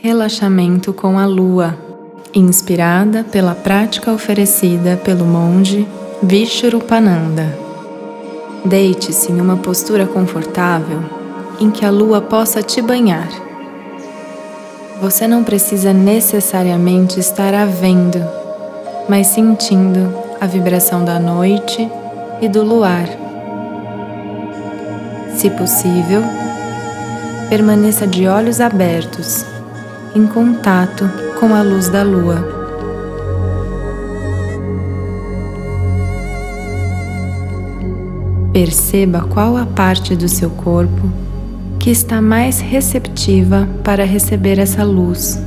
Relaxamento com a Lua, inspirada pela prática oferecida pelo monge Vishrupananda. Deite-se em uma postura confortável em que a lua possa te banhar. Você não precisa necessariamente estar a vendo, mas sentindo a vibração da noite e do luar. Se possível, permaneça de olhos abertos, em contato com a luz da lua. Perceba qual a parte do seu corpo que está mais receptiva para receber essa luz.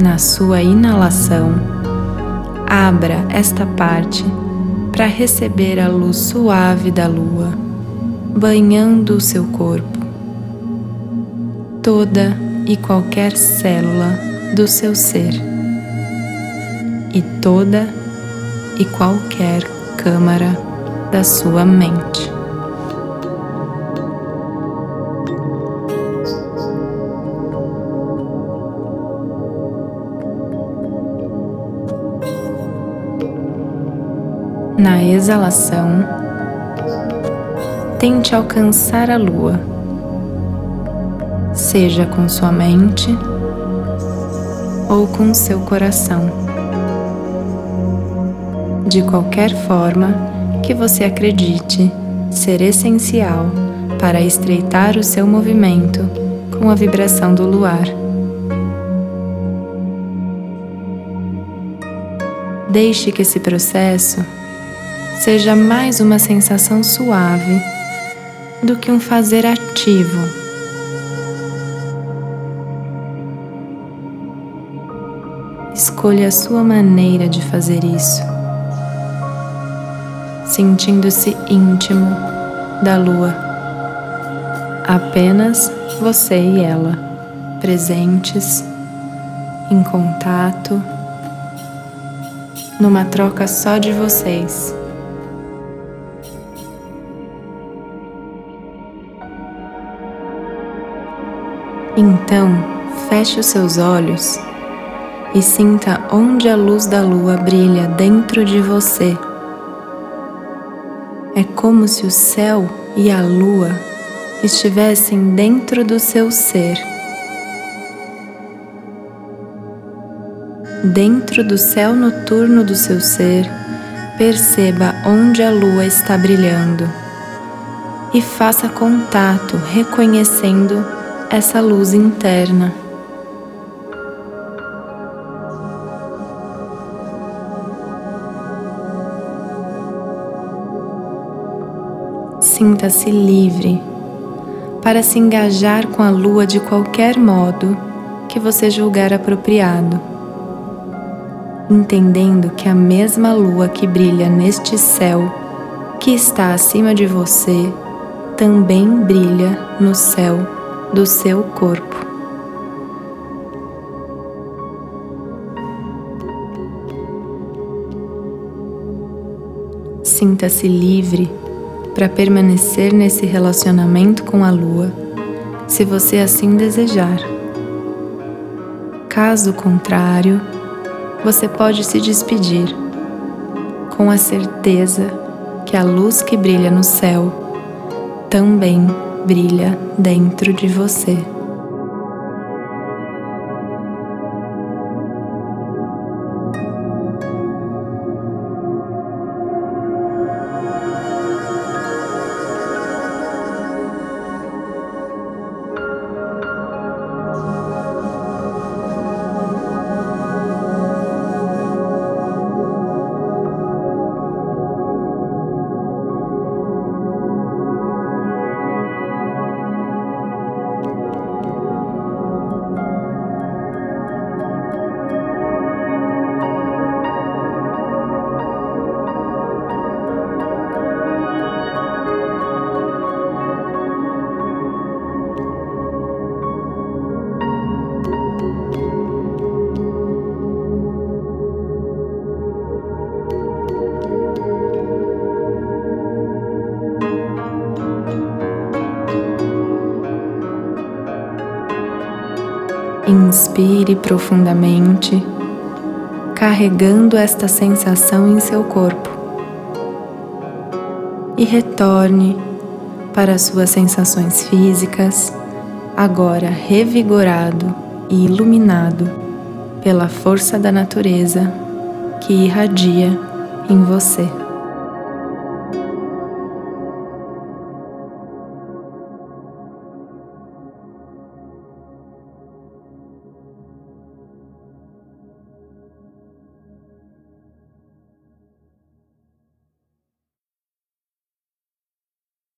Na sua inalação, abra esta parte para receber a luz suave da lua, banhando o seu corpo, toda e qualquer célula do seu ser e toda e qualquer câmara da sua mente. Na exalação, tente alcançar a lua, seja com sua mente ou com seu coração de qualquer forma que você acredite ser essencial para estreitar o seu movimento com a vibração do luar. Deixe que esse processo seja mais uma sensação suave do que um fazer ativo. Escolha a sua maneira de fazer isso sentindo-se íntimo da lua. Apenas você e ela, presentes, em contato, numa troca só de vocês. Então, feche os seus olhos e sinta onde a luz da lua brilha dentro de você. É como se o céu e a lua estivessem dentro do seu ser. Dentro do céu noturno do seu ser, perceba onde a lua está brilhando e faça contato reconhecendo essa luz interna. sinta-se livre para se engajar com a lua de qualquer modo que você julgar apropriado, entendendo que a mesma lua que brilha neste céu que está acima de você também brilha no céu do seu corpo. Sinta-se livre para permanecer nesse relacionamento com a lua, se você assim desejar. Caso contrário, você pode se despedir com a certeza que a luz que brilha no céu também brilha dentro de você. Inspire profundamente, carregando esta sensação em seu corpo. E retorne para suas sensações físicas, agora revigorado e iluminado pela força da natureza que irradia em você.